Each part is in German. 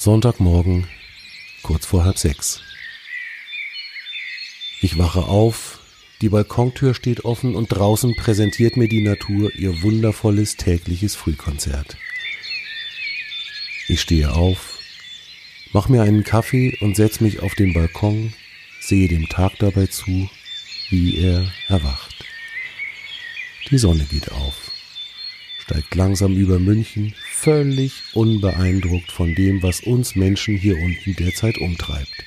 Sonntagmorgen, kurz vor halb sechs. Ich wache auf, die Balkontür steht offen und draußen präsentiert mir die Natur ihr wundervolles tägliches Frühkonzert. Ich stehe auf, mach mir einen Kaffee und setz mich auf den Balkon, sehe dem Tag dabei zu, wie er erwacht. Die Sonne geht auf, steigt langsam über München, völlig unbeeindruckt von dem, was uns Menschen hier unten derzeit umtreibt.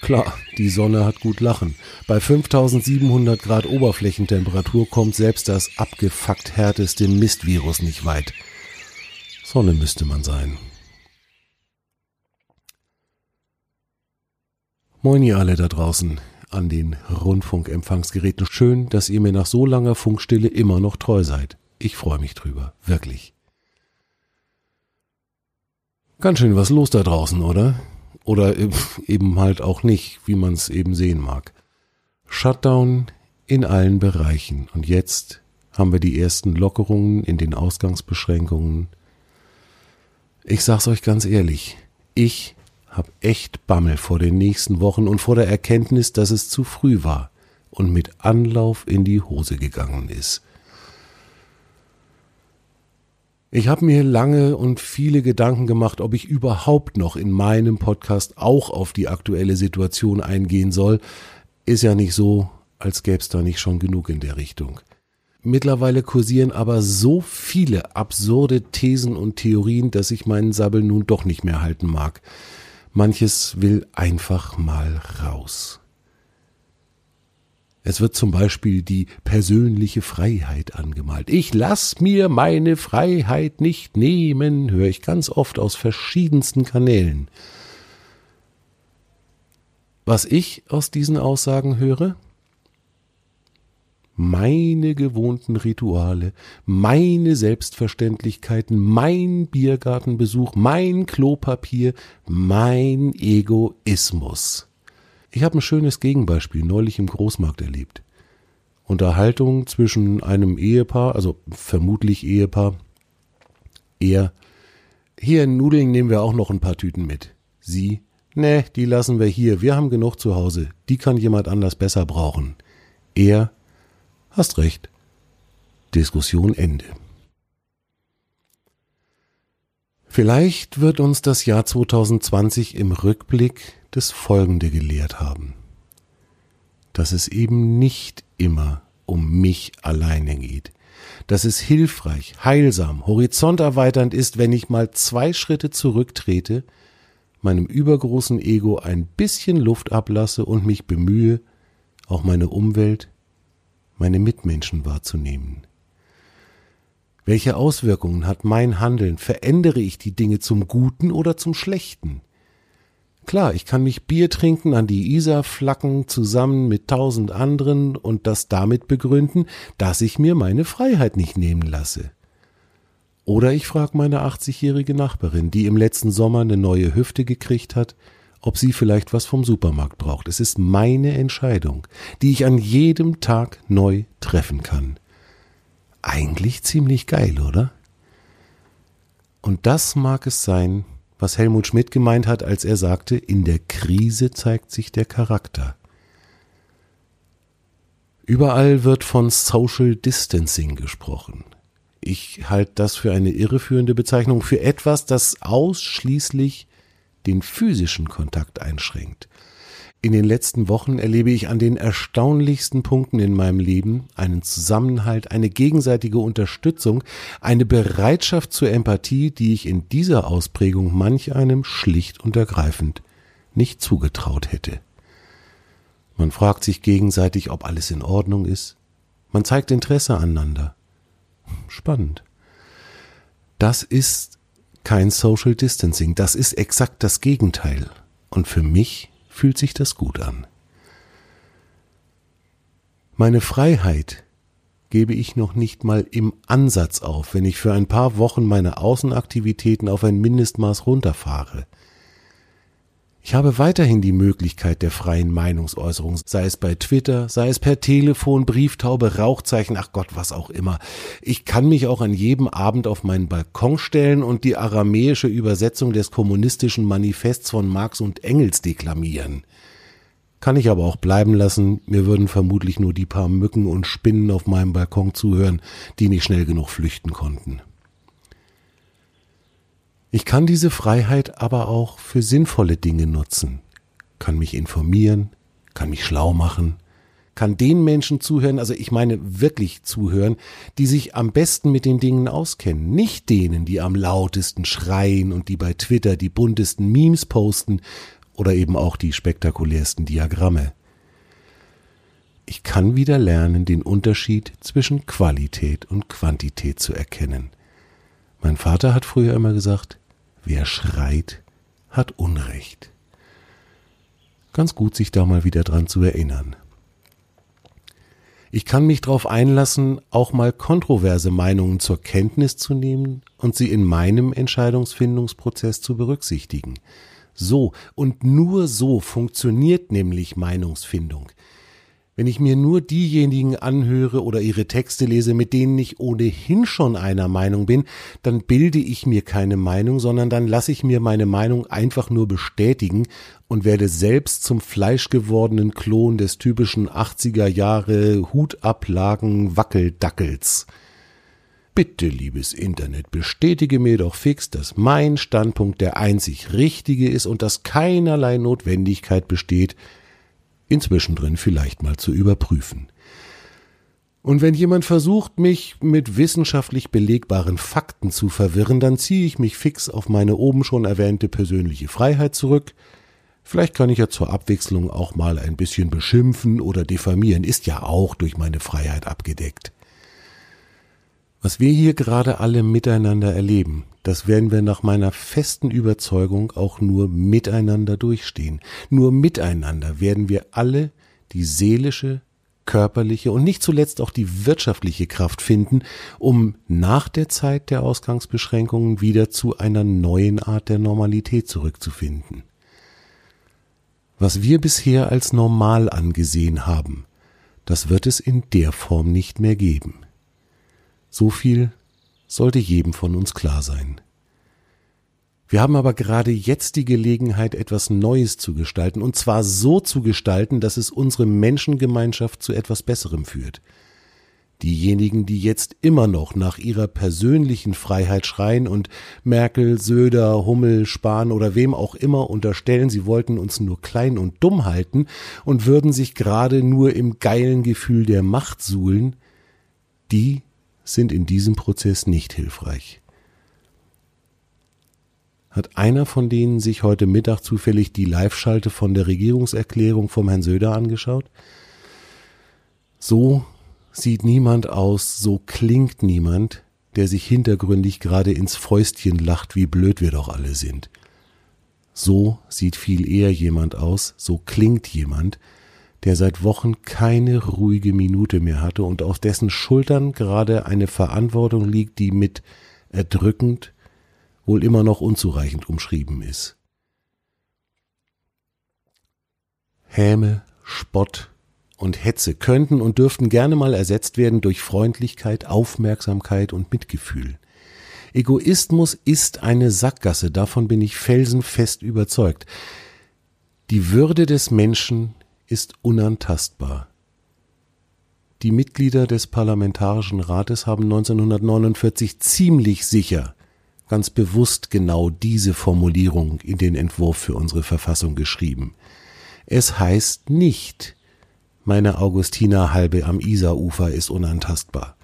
Klar, die Sonne hat gut Lachen. Bei 5700 Grad Oberflächentemperatur kommt selbst das abgefuckt härteste Mistvirus nicht weit. Sonne müsste man sein. Moin ihr alle da draußen an den Rundfunkempfangsgeräten. Schön, dass ihr mir nach so langer Funkstille immer noch treu seid. Ich freue mich drüber, wirklich. Ganz schön was los da draußen, oder? Oder eben halt auch nicht, wie man es eben sehen mag. Shutdown in allen Bereichen. Und jetzt haben wir die ersten Lockerungen in den Ausgangsbeschränkungen. Ich sag's euch ganz ehrlich, ich hab echt Bammel vor den nächsten Wochen und vor der Erkenntnis, dass es zu früh war und mit Anlauf in die Hose gegangen ist. Ich habe mir lange und viele Gedanken gemacht, ob ich überhaupt noch in meinem Podcast auch auf die aktuelle Situation eingehen soll. Ist ja nicht so, als gäbe es da nicht schon genug in der Richtung. Mittlerweile kursieren aber so viele absurde Thesen und Theorien, dass ich meinen Sabbel nun doch nicht mehr halten mag. Manches will einfach mal raus. Es wird zum Beispiel die persönliche Freiheit angemalt. Ich lass mir meine Freiheit nicht nehmen, höre ich ganz oft aus verschiedensten Kanälen. Was ich aus diesen Aussagen höre? Meine gewohnten Rituale, meine Selbstverständlichkeiten, mein Biergartenbesuch, mein Klopapier, mein Egoismus. Ich habe ein schönes Gegenbeispiel neulich im Großmarkt erlebt. Unterhaltung zwischen einem Ehepaar, also vermutlich Ehepaar, er, hier in Nudeln nehmen wir auch noch ein paar Tüten mit. Sie, ne, die lassen wir hier, wir haben genug zu Hause, die kann jemand anders besser brauchen. Er, hast recht. Diskussion Ende. Vielleicht wird uns das Jahr 2020 im Rückblick das Folgende gelehrt haben. Dass es eben nicht immer um mich alleine geht. Dass es hilfreich, heilsam, horizonterweiternd ist, wenn ich mal zwei Schritte zurücktrete, meinem übergroßen Ego ein bisschen Luft ablasse und mich bemühe, auch meine Umwelt, meine Mitmenschen wahrzunehmen. Welche Auswirkungen hat mein Handeln? Verändere ich die Dinge zum Guten oder zum Schlechten? Klar, ich kann mich Bier trinken, an die Isar flacken, zusammen mit tausend anderen und das damit begründen, dass ich mir meine Freiheit nicht nehmen lasse. Oder ich frage meine 80-jährige Nachbarin, die im letzten Sommer eine neue Hüfte gekriegt hat, ob sie vielleicht was vom Supermarkt braucht. Es ist meine Entscheidung, die ich an jedem Tag neu treffen kann. Eigentlich ziemlich geil, oder? Und das mag es sein, was Helmut Schmidt gemeint hat, als er sagte, in der Krise zeigt sich der Charakter. Überall wird von Social Distancing gesprochen. Ich halte das für eine irreführende Bezeichnung für etwas, das ausschließlich den physischen Kontakt einschränkt. In den letzten Wochen erlebe ich an den erstaunlichsten Punkten in meinem Leben einen Zusammenhalt, eine gegenseitige Unterstützung, eine Bereitschaft zur Empathie, die ich in dieser Ausprägung manch einem schlicht und ergreifend nicht zugetraut hätte. Man fragt sich gegenseitig, ob alles in Ordnung ist. Man zeigt Interesse aneinander. Spannend. Das ist kein Social Distancing, das ist exakt das Gegenteil. Und für mich fühlt sich das gut an. Meine Freiheit gebe ich noch nicht mal im Ansatz auf, wenn ich für ein paar Wochen meine Außenaktivitäten auf ein Mindestmaß runterfahre. Ich habe weiterhin die Möglichkeit der freien Meinungsäußerung, sei es bei Twitter, sei es per Telefon, Brieftaube, Rauchzeichen, ach Gott, was auch immer. Ich kann mich auch an jedem Abend auf meinen Balkon stellen und die aramäische Übersetzung des kommunistischen Manifests von Marx und Engels deklamieren. Kann ich aber auch bleiben lassen, mir würden vermutlich nur die paar Mücken und Spinnen auf meinem Balkon zuhören, die nicht schnell genug flüchten konnten. Ich kann diese Freiheit aber auch für sinnvolle Dinge nutzen, kann mich informieren, kann mich schlau machen, kann den Menschen zuhören, also ich meine wirklich zuhören, die sich am besten mit den Dingen auskennen, nicht denen, die am lautesten schreien und die bei Twitter die buntesten Memes posten oder eben auch die spektakulärsten Diagramme. Ich kann wieder lernen, den Unterschied zwischen Qualität und Quantität zu erkennen. Mein Vater hat früher immer gesagt, Wer schreit, hat Unrecht. Ganz gut, sich da mal wieder dran zu erinnern. Ich kann mich darauf einlassen, auch mal kontroverse Meinungen zur Kenntnis zu nehmen und sie in meinem Entscheidungsfindungsprozess zu berücksichtigen. So und nur so funktioniert nämlich Meinungsfindung. Wenn ich mir nur diejenigen anhöre oder ihre Texte lese, mit denen ich ohnehin schon einer Meinung bin, dann bilde ich mir keine Meinung, sondern dann lasse ich mir meine Meinung einfach nur bestätigen und werde selbst zum fleischgewordenen Klon des typischen 80er Jahre Hutablagen Wackeldackels. Bitte, liebes Internet, bestätige mir doch fix, dass mein Standpunkt der einzig richtige ist und dass keinerlei Notwendigkeit besteht, inzwischen drin vielleicht mal zu überprüfen. Und wenn jemand versucht, mich mit wissenschaftlich belegbaren Fakten zu verwirren, dann ziehe ich mich fix auf meine oben schon erwähnte persönliche Freiheit zurück. Vielleicht kann ich ja zur Abwechslung auch mal ein bisschen beschimpfen oder diffamieren, ist ja auch durch meine Freiheit abgedeckt. Was wir hier gerade alle miteinander erleben, das werden wir nach meiner festen Überzeugung auch nur miteinander durchstehen. Nur miteinander werden wir alle die seelische, körperliche und nicht zuletzt auch die wirtschaftliche Kraft finden, um nach der Zeit der Ausgangsbeschränkungen wieder zu einer neuen Art der Normalität zurückzufinden. Was wir bisher als normal angesehen haben, das wird es in der Form nicht mehr geben. So viel sollte jedem von uns klar sein. Wir haben aber gerade jetzt die Gelegenheit, etwas Neues zu gestalten, und zwar so zu gestalten, dass es unsere Menschengemeinschaft zu etwas Besserem führt. Diejenigen, die jetzt immer noch nach ihrer persönlichen Freiheit schreien und Merkel, Söder, Hummel, Spahn oder wem auch immer unterstellen, sie wollten uns nur klein und dumm halten und würden sich gerade nur im geilen Gefühl der Macht suhlen, die sind in diesem Prozess nicht hilfreich. Hat einer von denen sich heute Mittag zufällig die Live-Schalte von der Regierungserklärung vom Herrn Söder angeschaut? So sieht niemand aus, so klingt niemand, der sich hintergründig gerade ins Fäustchen lacht, wie blöd wir doch alle sind. So sieht viel eher jemand aus, so klingt jemand, der seit Wochen keine ruhige Minute mehr hatte und auf dessen Schultern gerade eine Verantwortung liegt, die mit erdrückend wohl immer noch unzureichend umschrieben ist. Häme, Spott und Hetze könnten und dürften gerne mal ersetzt werden durch Freundlichkeit, Aufmerksamkeit und Mitgefühl. Egoismus ist eine Sackgasse, davon bin ich felsenfest überzeugt. Die Würde des Menschen ist unantastbar. Die Mitglieder des Parlamentarischen Rates haben 1949 ziemlich sicher, ganz bewusst genau diese Formulierung in den Entwurf für unsere Verfassung geschrieben. Es heißt nicht, meine Augustiner Halbe am Isarufer ist unantastbar.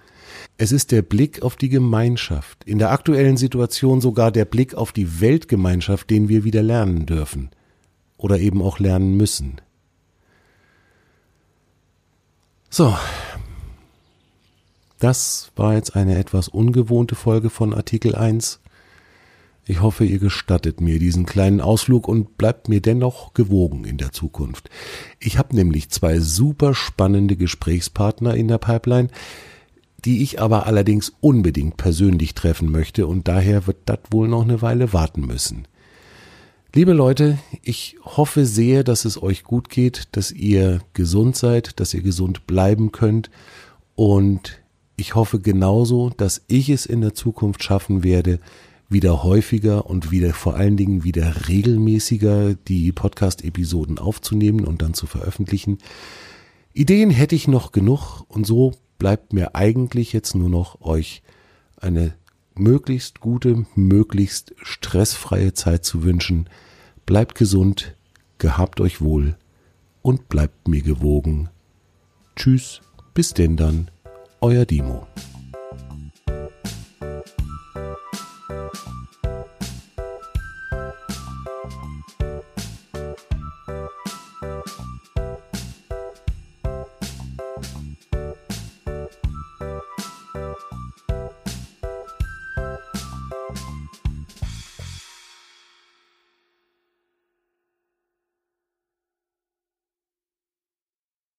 Es ist der Blick auf die Gemeinschaft, in der aktuellen Situation sogar der Blick auf die Weltgemeinschaft, den wir wieder lernen dürfen oder eben auch lernen müssen. So. Das war jetzt eine etwas ungewohnte Folge von Artikel 1. Ich hoffe, ihr gestattet mir diesen kleinen Ausflug und bleibt mir dennoch gewogen in der Zukunft. Ich habe nämlich zwei super spannende Gesprächspartner in der Pipeline, die ich aber allerdings unbedingt persönlich treffen möchte und daher wird das wohl noch eine Weile warten müssen. Liebe Leute, ich hoffe sehr, dass es euch gut geht, dass ihr gesund seid, dass ihr gesund bleiben könnt und ich hoffe genauso, dass ich es in der Zukunft schaffen werde, wieder häufiger und wieder vor allen Dingen wieder regelmäßiger die Podcast-Episoden aufzunehmen und dann zu veröffentlichen. Ideen hätte ich noch genug und so bleibt mir eigentlich jetzt nur noch euch eine möglichst gute, möglichst stressfreie Zeit zu wünschen. Bleibt gesund, gehabt euch wohl und bleibt mir gewogen. Tschüss, bis denn dann, euer Dimo.